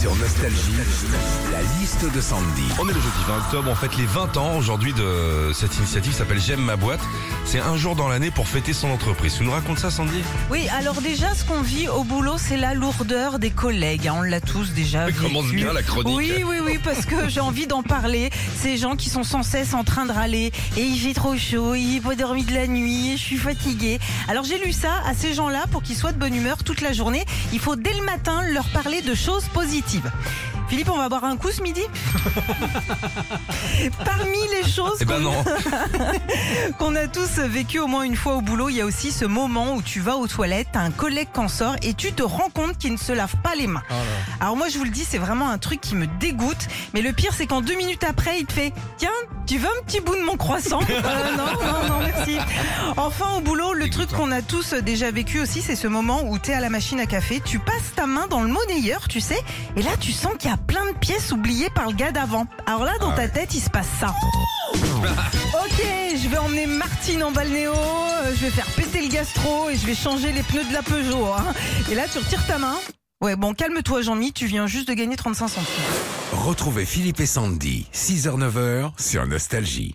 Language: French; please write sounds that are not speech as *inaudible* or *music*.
Sur Nostalgie, la liste de Sandy. On est le jeudi 20 octobre, on fête les 20 ans aujourd'hui de cette initiative s'appelle J'aime ma boîte. C'est un jour dans l'année pour fêter son entreprise. Tu nous racontes ça Sandy? Oui, alors déjà, ce qu'on vit au boulot, c'est la lourdeur des collègues. hein, On l'a tous déjà vécu. commence bien la chronique. Oui, oui, oui, parce que j'ai envie d'en parler. Ces gens qui sont sans cesse en train de râler. Et il fait trop chaud, il n'a pas dormi de la nuit, je suis fatiguée. Alors j'ai lu ça à ces gens-là pour qu'ils soient de bonne humeur toute la journée. Il faut dès le matin leur parler de choses positives. Philippe, on va boire un coup ce midi? *laughs* Parmi les choses Eh ben qu'on *laughs* a tous vécu au moins une fois au boulot, il y a aussi ce moment où tu vas aux toilettes, t'as un collègue qui en sort et tu te rends compte qu'il ne se lave pas les mains. Alors moi je vous le dis, c'est vraiment un truc qui me dégoûte. Mais le pire c'est qu'en deux minutes après, il te fait Tiens, tu veux un petit bout de mon croissant *laughs* Euh, Non, non, non, merci. Enfin au boulot, le truc qu'on a tous déjà vécu aussi, c'est ce moment où t'es à la machine à café, tu passes ta main dans le monnayeur, tu sais, et là tu sens qu'il y a plein de pièces oubliées par le gars d'avant. Alors là, dans ta tête, il se passe ça. *laughs* Ok, je vais emmener Martine en balnéo, euh, je vais faire péter le gastro et je vais changer les pneus de la Peugeot. hein. Et là, tu retires ta main. Ouais, bon, calme-toi, Jean-Mi, tu viens juste de gagner 35 centimes. Retrouvez Philippe et Sandy, 6h-9h sur Nostalgie.